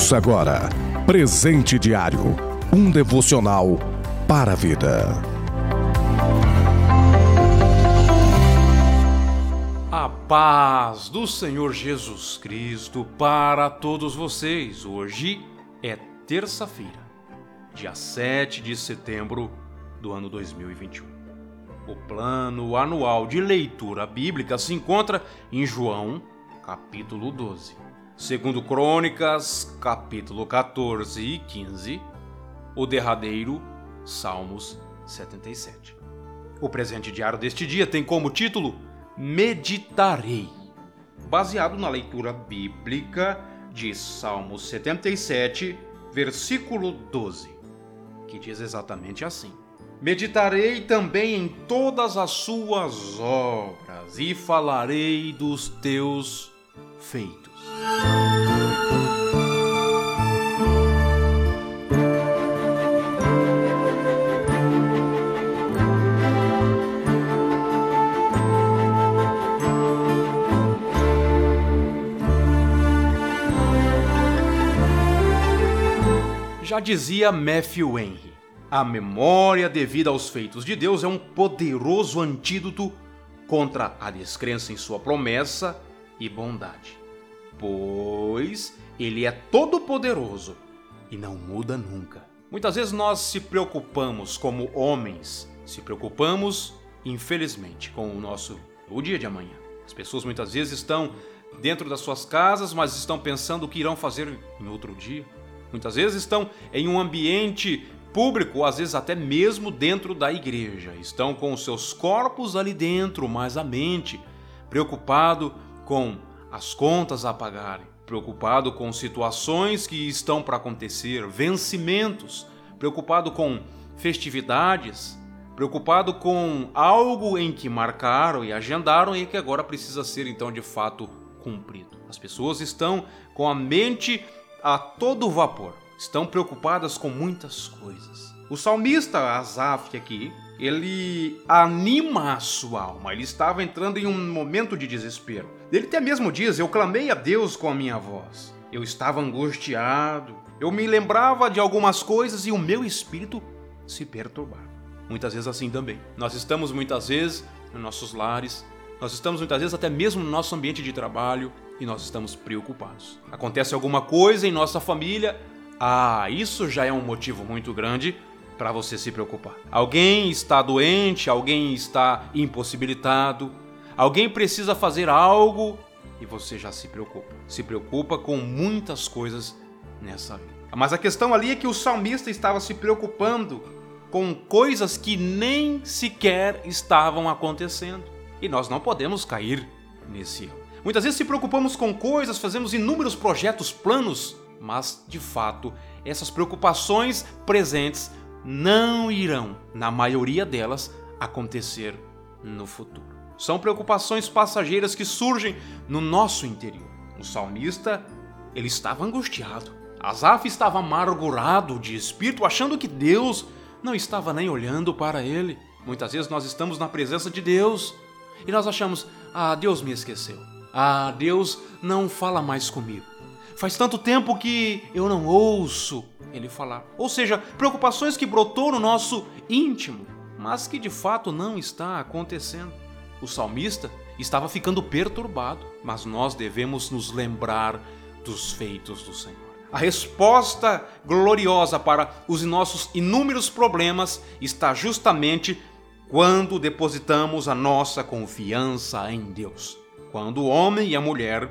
Ouça agora Presente Diário um devocional para a vida. A paz do Senhor Jesus Cristo para todos vocês. Hoje é terça-feira, dia 7 de setembro do ano 2021. O plano anual de leitura bíblica se encontra em João, capítulo 12. Segundo Crônicas, capítulo 14 e 15, o derradeiro, Salmos 77. O presente diário deste dia tem como título Meditarei, baseado na leitura bíblica de Salmos 77, versículo 12, que diz exatamente assim: Meditarei também em todas as suas obras e falarei dos teus feitos. Já dizia Matthew Henry, a memória devida aos feitos de Deus é um poderoso antídoto contra a descrença em sua promessa e bondade pois ele é todo-poderoso e não muda nunca. Muitas vezes nós se preocupamos como homens, se preocupamos, infelizmente, com o nosso o dia de amanhã. As pessoas muitas vezes estão dentro das suas casas, mas estão pensando o que irão fazer em outro dia. Muitas vezes estão em um ambiente público, às vezes até mesmo dentro da igreja. Estão com os seus corpos ali dentro, mas a mente preocupado com as contas a pagarem, preocupado com situações que estão para acontecer, vencimentos, preocupado com festividades, preocupado com algo em que marcaram e agendaram e que agora precisa ser então de fato cumprido. As pessoas estão com a mente a todo vapor, estão preocupadas com muitas coisas. O salmista Asaf aqui, ele anima a sua alma. Ele estava entrando em um momento de desespero. Ele até mesmo diz: Eu clamei a Deus com a minha voz. Eu estava angustiado. Eu me lembrava de algumas coisas e o meu espírito se perturbava. Muitas vezes assim também. Nós estamos muitas vezes nos nossos lares, nós estamos muitas vezes até mesmo no nosso ambiente de trabalho e nós estamos preocupados. Acontece alguma coisa em nossa família, ah, isso já é um motivo muito grande para você se preocupar. Alguém está doente, alguém está impossibilitado, alguém precisa fazer algo e você já se preocupa. Se preocupa com muitas coisas nessa vida. Mas a questão ali é que o salmista estava se preocupando com coisas que nem sequer estavam acontecendo. E nós não podemos cair nesse erro. Muitas vezes se preocupamos com coisas, fazemos inúmeros projetos, planos, mas de fato essas preocupações presentes não irão, na maioria delas, acontecer no futuro. São preocupações passageiras que surgem no nosso interior. O salmista, ele estava angustiado. Asaf estava amargurado de espírito, achando que Deus não estava nem olhando para ele. Muitas vezes nós estamos na presença de Deus e nós achamos: "Ah, Deus me esqueceu. Ah, Deus não fala mais comigo. Faz tanto tempo que eu não ouço ele falar. Ou seja, preocupações que brotou no nosso íntimo, mas que de fato não está acontecendo. O salmista estava ficando perturbado, mas nós devemos nos lembrar dos feitos do Senhor. A resposta gloriosa para os nossos inúmeros problemas está justamente quando depositamos a nossa confiança em Deus. Quando o homem e a mulher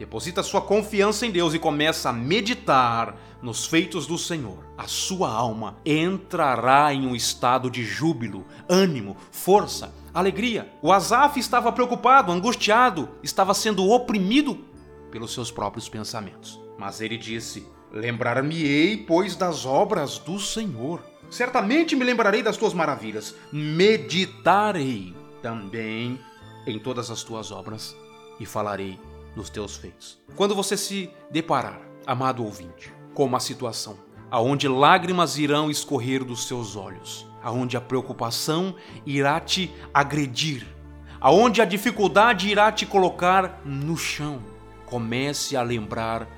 deposita sua confiança em Deus e começa a meditar nos feitos do Senhor, a sua alma entrará em um estado de júbilo, ânimo, força, alegria. O Asaf estava preocupado, angustiado, estava sendo oprimido pelos seus próprios pensamentos. Mas ele disse: Lembrar-me-ei, pois, das obras do Senhor. Certamente me lembrarei das tuas maravilhas. Meditarei também em todas as tuas obras e falarei nos teus feitos. Quando você se deparar, amado ouvinte, com uma situação aonde lágrimas irão escorrer dos seus olhos, aonde a preocupação irá te agredir, aonde a dificuldade irá te colocar no chão, comece a lembrar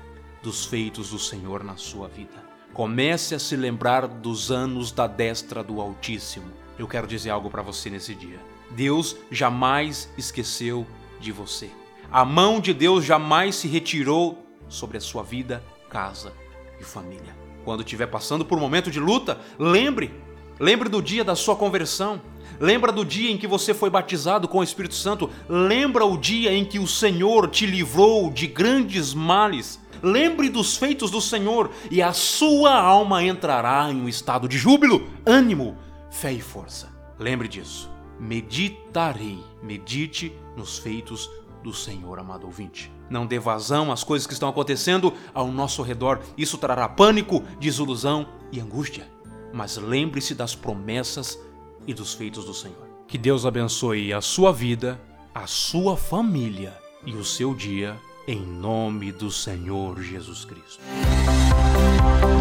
dos feitos do Senhor na sua vida. Comece a se lembrar dos anos da destra do Altíssimo. Eu quero dizer algo para você nesse dia. Deus jamais esqueceu de você. A mão de Deus jamais se retirou sobre a sua vida, casa e família. Quando estiver passando por um momento de luta, lembre, lembre do dia da sua conversão. Lembra do dia em que você foi batizado com o Espírito Santo? Lembra o dia em que o Senhor te livrou de grandes males? Lembre dos feitos do Senhor e a sua alma entrará em um estado de júbilo, ânimo, fé e força. Lembre disso. Meditarei, medite nos feitos do Senhor, amado ouvinte. Não dê vazão às coisas que estão acontecendo ao nosso redor. Isso trará pânico, desilusão e angústia. Mas lembre-se das promessas e dos feitos do Senhor. Que Deus abençoe a sua vida, a sua família e o seu dia, em nome do Senhor Jesus Cristo.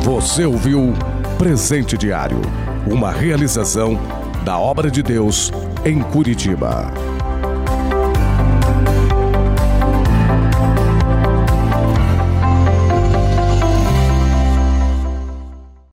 Você ouviu Presente Diário, uma realização da obra de Deus em Curitiba.